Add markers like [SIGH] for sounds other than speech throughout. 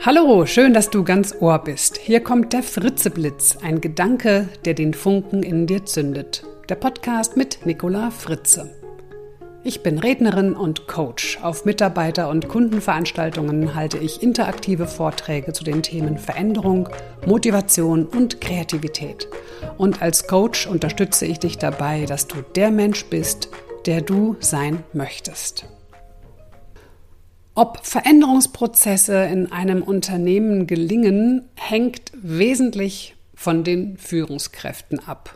Hallo, schön, dass du ganz Ohr bist. Hier kommt der Fritzeblitz, ein Gedanke, der den Funken in dir zündet. Der Podcast mit Nicola Fritze. Ich bin Rednerin und Coach. Auf Mitarbeiter- und Kundenveranstaltungen halte ich interaktive Vorträge zu den Themen Veränderung, Motivation und Kreativität. Und als Coach unterstütze ich dich dabei, dass du der Mensch bist, der du sein möchtest. Ob Veränderungsprozesse in einem Unternehmen gelingen, hängt wesentlich von den Führungskräften ab.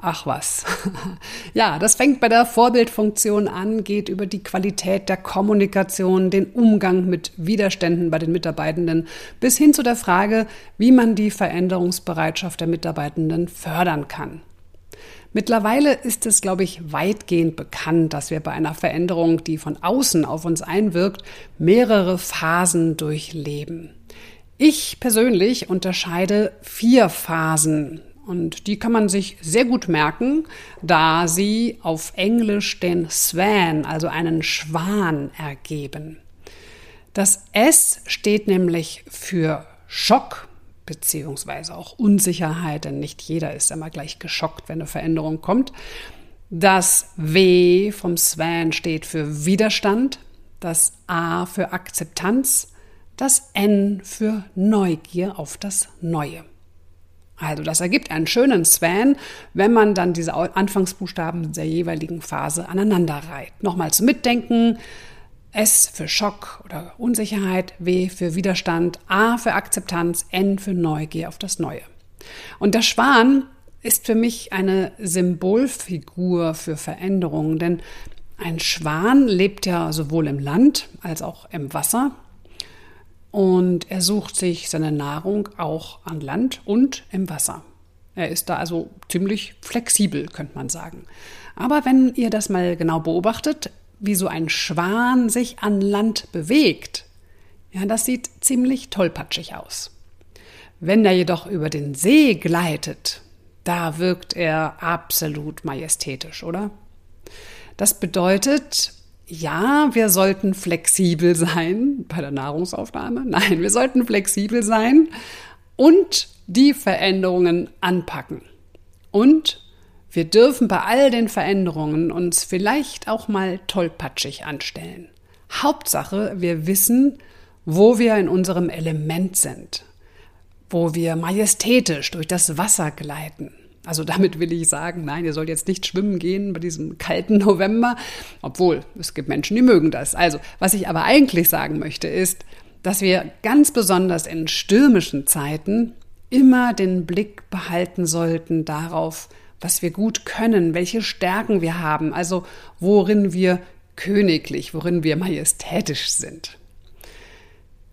Ach was. [LAUGHS] Ja, das fängt bei der Vorbildfunktion an, geht über die Qualität der Kommunikation, den Umgang mit Widerständen bei den Mitarbeitenden bis hin zu der Frage, wie man die Veränderungsbereitschaft der Mitarbeitenden fördern kann. Mittlerweile ist es, glaube ich, weitgehend bekannt, dass wir bei einer Veränderung, die von außen auf uns einwirkt, mehrere Phasen durchleben. Ich persönlich unterscheide vier Phasen und die kann man sich sehr gut merken, da sie auf Englisch den Swan, also einen Schwan, ergeben. Das S steht nämlich für Schock, beziehungsweise auch Unsicherheit, denn nicht jeder ist immer gleich geschockt, wenn eine Veränderung kommt. Das W vom Swan steht für Widerstand, das A für Akzeptanz, das N für Neugier auf das Neue. Also das ergibt einen schönen Swan, wenn man dann diese Anfangsbuchstaben der jeweiligen Phase aneinander reiht. Nochmal zum Mitdenken. S für Schock oder Unsicherheit, W für Widerstand, A für Akzeptanz, N für Neugier auf das Neue. Und der Schwan ist für mich eine Symbolfigur für Veränderungen, denn ein Schwan lebt ja sowohl im Land als auch im Wasser und er sucht sich seine Nahrung auch an Land und im Wasser. Er ist da also ziemlich flexibel, könnte man sagen. Aber wenn ihr das mal genau beobachtet, wie so ein Schwan sich an Land bewegt, ja, das sieht ziemlich tollpatschig aus. Wenn er jedoch über den See gleitet, da wirkt er absolut majestätisch, oder? Das bedeutet, ja, wir sollten flexibel sein bei der Nahrungsaufnahme. Nein, wir sollten flexibel sein und die Veränderungen anpacken. Und wir dürfen bei all den Veränderungen uns vielleicht auch mal tollpatschig anstellen. Hauptsache, wir wissen, wo wir in unserem Element sind, wo wir majestätisch durch das Wasser gleiten. Also damit will ich sagen, nein, ihr sollt jetzt nicht schwimmen gehen bei diesem kalten November, obwohl es gibt Menschen, die mögen das. Also, was ich aber eigentlich sagen möchte, ist, dass wir ganz besonders in stürmischen Zeiten immer den Blick behalten sollten darauf, was wir gut können, welche Stärken wir haben, also worin wir königlich, worin wir majestätisch sind.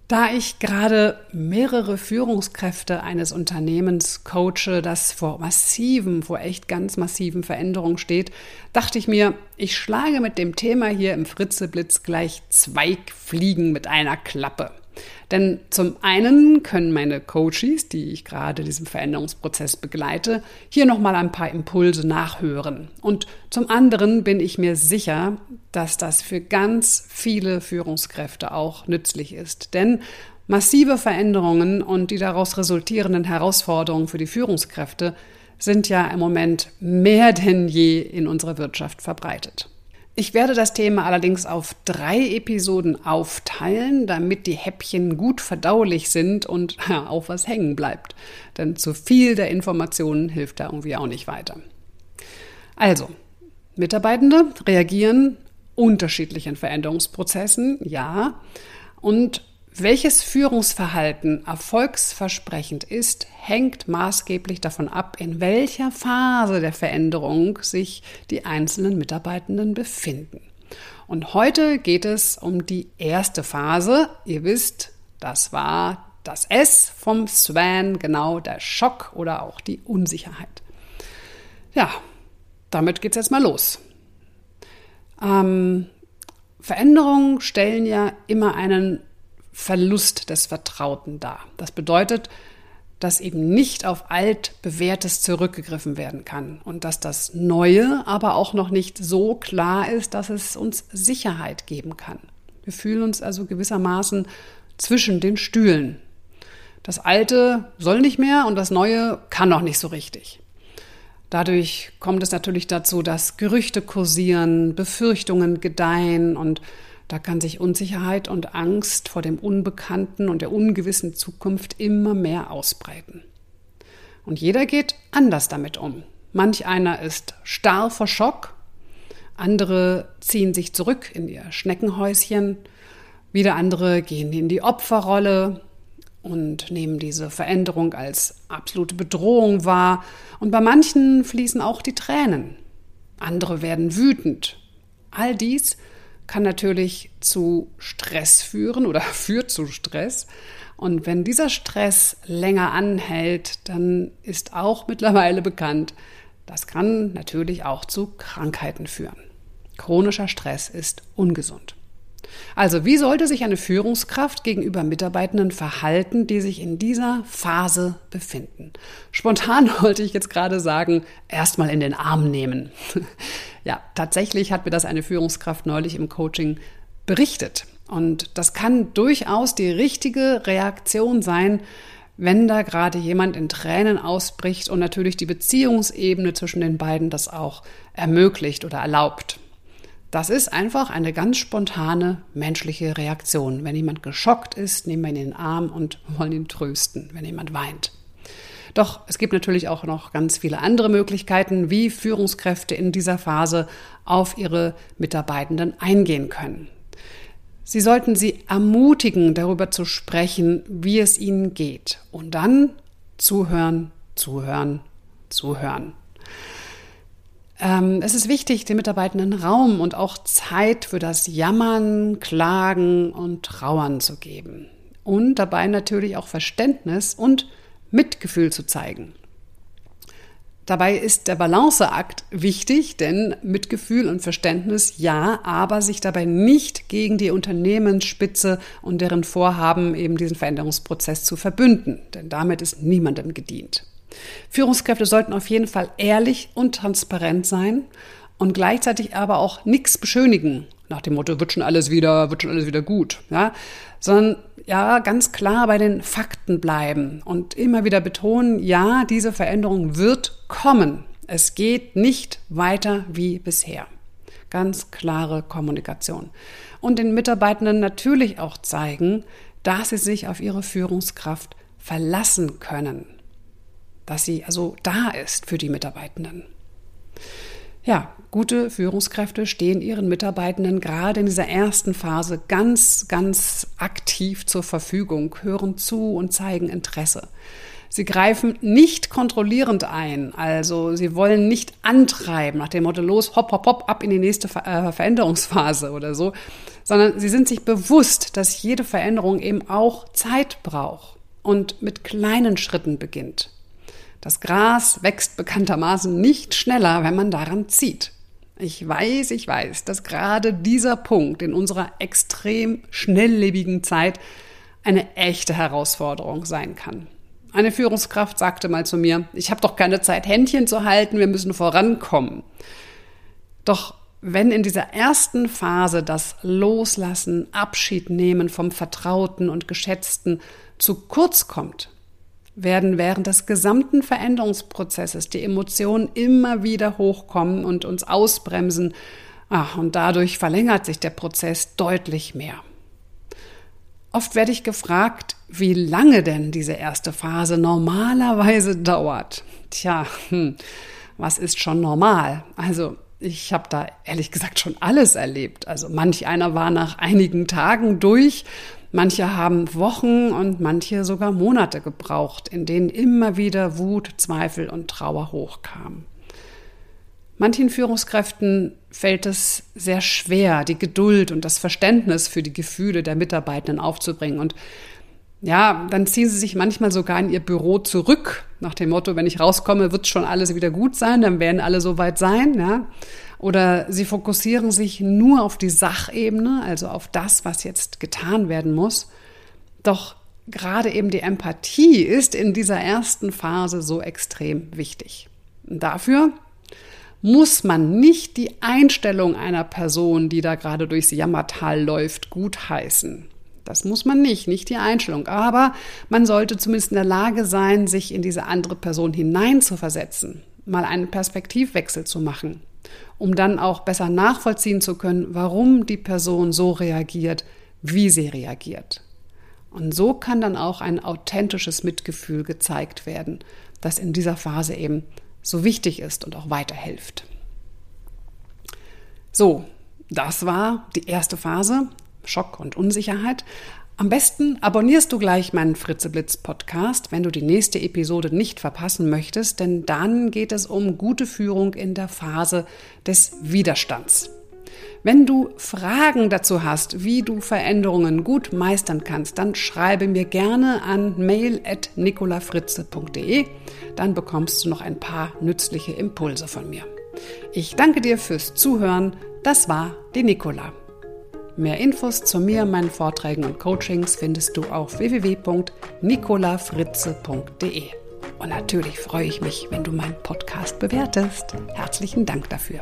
Da ich gerade mehrere Führungskräfte eines Unternehmens coache, das vor massiven, vor echt ganz massiven Veränderungen steht, dachte ich mir, ich schlage mit dem Thema hier im Fritzeblitz gleich zwei Fliegen mit einer Klappe. Denn zum einen können meine Coaches, die ich gerade diesem Veränderungsprozess begleite, hier nochmal ein paar Impulse nachhören. Und zum anderen bin ich mir sicher, dass das für ganz viele Führungskräfte auch nützlich ist. Denn massive Veränderungen und die daraus resultierenden Herausforderungen für die Führungskräfte sind ja im Moment mehr denn je in unserer Wirtschaft verbreitet. Ich werde das Thema allerdings auf drei Episoden aufteilen, damit die Häppchen gut verdaulich sind und [LAUGHS] ja, auch was hängen bleibt. Denn zu viel der Informationen hilft da irgendwie auch nicht weiter. Also, Mitarbeitende reagieren unterschiedlichen Veränderungsprozessen, ja. Und welches Führungsverhalten erfolgsversprechend ist, hängt maßgeblich davon ab, in welcher Phase der Veränderung sich die einzelnen Mitarbeitenden befinden. Und heute geht es um die erste Phase. Ihr wisst, das war das S vom Swan, genau der Schock oder auch die Unsicherheit. Ja, damit geht's jetzt mal los. Ähm, Veränderungen stellen ja immer einen Verlust des Vertrauten dar. Das bedeutet, dass eben nicht auf altbewährtes zurückgegriffen werden kann und dass das Neue aber auch noch nicht so klar ist, dass es uns Sicherheit geben kann. Wir fühlen uns also gewissermaßen zwischen den Stühlen. Das Alte soll nicht mehr und das Neue kann noch nicht so richtig. Dadurch kommt es natürlich dazu, dass Gerüchte kursieren, Befürchtungen gedeihen und da kann sich Unsicherheit und Angst vor dem Unbekannten und der ungewissen Zukunft immer mehr ausbreiten. Und jeder geht anders damit um. Manch einer ist starr vor Schock, andere ziehen sich zurück in ihr Schneckenhäuschen, wieder andere gehen in die Opferrolle und nehmen diese Veränderung als absolute Bedrohung wahr. Und bei manchen fließen auch die Tränen. Andere werden wütend. All dies kann natürlich zu Stress führen oder [LAUGHS] führt zu Stress. Und wenn dieser Stress länger anhält, dann ist auch mittlerweile bekannt, das kann natürlich auch zu Krankheiten führen. Chronischer Stress ist ungesund. Also, wie sollte sich eine Führungskraft gegenüber Mitarbeitenden verhalten, die sich in dieser Phase befinden? Spontan [LAUGHS] wollte ich jetzt gerade sagen, erstmal in den Arm nehmen. [LAUGHS] ja, tatsächlich hat mir das eine Führungskraft neulich im Coaching berichtet. Und das kann durchaus die richtige Reaktion sein, wenn da gerade jemand in Tränen ausbricht und natürlich die Beziehungsebene zwischen den beiden das auch ermöglicht oder erlaubt. Das ist einfach eine ganz spontane menschliche Reaktion. Wenn jemand geschockt ist, nehmen wir ihn in den Arm und [LAUGHS] wollen ihn trösten, wenn jemand weint. Doch es gibt natürlich auch noch ganz viele andere Möglichkeiten, wie Führungskräfte in dieser Phase auf ihre Mitarbeitenden eingehen können. Sie sollten sie ermutigen, darüber zu sprechen, wie es ihnen geht. Und dann zuhören, zuhören, zuhören. Ähm, es ist wichtig, den Mitarbeitenden Raum und auch Zeit für das Jammern, Klagen und Trauern zu geben. Und dabei natürlich auch Verständnis und Mitgefühl zu zeigen. Dabei ist der Balanceakt wichtig, denn Mitgefühl und Verständnis ja, aber sich dabei nicht gegen die Unternehmensspitze und deren Vorhaben, eben diesen Veränderungsprozess zu verbünden, denn damit ist niemandem gedient. Führungskräfte sollten auf jeden Fall ehrlich und transparent sein und gleichzeitig aber auch nichts beschönigen, nach dem Motto, wird schon alles wieder, wird schon alles wieder gut, ja, sondern ja, ganz klar bei den Fakten bleiben und immer wieder betonen, ja, diese Veränderung wird kommen. Es geht nicht weiter wie bisher. Ganz klare Kommunikation. Und den Mitarbeitenden natürlich auch zeigen, dass sie sich auf ihre Führungskraft verlassen können dass sie also da ist für die Mitarbeitenden. Ja, gute Führungskräfte stehen ihren Mitarbeitenden gerade in dieser ersten Phase ganz, ganz aktiv zur Verfügung, hören zu und zeigen Interesse. Sie greifen nicht kontrollierend ein, also sie wollen nicht antreiben nach dem Motto los, hopp, hopp, hopp, ab in die nächste äh, Veränderungsphase oder so, sondern sie sind sich bewusst, dass jede Veränderung eben auch Zeit braucht und mit kleinen Schritten beginnt. Das Gras wächst bekanntermaßen nicht schneller, wenn man daran zieht. Ich weiß, ich weiß, dass gerade dieser Punkt in unserer extrem schnelllebigen Zeit eine echte Herausforderung sein kann. Eine Führungskraft sagte mal zu mir, ich habe doch keine Zeit, Händchen zu halten, wir müssen vorankommen. Doch wenn in dieser ersten Phase das Loslassen, Abschied nehmen vom Vertrauten und Geschätzten zu kurz kommt, werden während des gesamten Veränderungsprozesses die Emotionen immer wieder hochkommen und uns ausbremsen. Ach, und dadurch verlängert sich der Prozess deutlich mehr. Oft werde ich gefragt, wie lange denn diese erste Phase normalerweise dauert. Tja, hm, was ist schon normal? Also ich habe da ehrlich gesagt schon alles erlebt. Also manch einer war nach einigen Tagen durch Manche haben Wochen und manche sogar Monate gebraucht, in denen immer wieder Wut, Zweifel und Trauer hochkamen. Manchen Führungskräften fällt es sehr schwer, die Geduld und das Verständnis für die Gefühle der Mitarbeitenden aufzubringen. Und ja, dann ziehen sie sich manchmal sogar in ihr Büro zurück, nach dem Motto, wenn ich rauskomme, wird schon alles wieder gut sein, dann werden alle soweit sein. Ja. Oder sie fokussieren sich nur auf die Sachebene, also auf das, was jetzt getan werden muss. Doch gerade eben die Empathie ist in dieser ersten Phase so extrem wichtig. Und dafür muss man nicht die Einstellung einer Person, die da gerade durchs Jammertal läuft, gutheißen. Das muss man nicht, nicht die Einstellung. Aber man sollte zumindest in der Lage sein, sich in diese andere Person hineinzuversetzen, mal einen Perspektivwechsel zu machen, um dann auch besser nachvollziehen zu können, warum die Person so reagiert, wie sie reagiert. Und so kann dann auch ein authentisches Mitgefühl gezeigt werden, das in dieser Phase eben so wichtig ist und auch weiterhilft. So, das war die erste Phase, Schock und Unsicherheit. Am besten abonnierst du gleich meinen Fritzeblitz Podcast, wenn du die nächste Episode nicht verpassen möchtest, denn dann geht es um gute Führung in der Phase des Widerstands. Wenn du Fragen dazu hast, wie du Veränderungen gut meistern kannst, dann schreibe mir gerne an mail.nicolafritze.de. Dann bekommst du noch ein paar nützliche Impulse von mir. Ich danke dir fürs Zuhören. Das war die Nicola. Mehr Infos zu mir, meinen Vorträgen und Coachings findest du auf www.nicolafritze.de. Und natürlich freue ich mich, wenn du meinen Podcast bewertest. Herzlichen Dank dafür.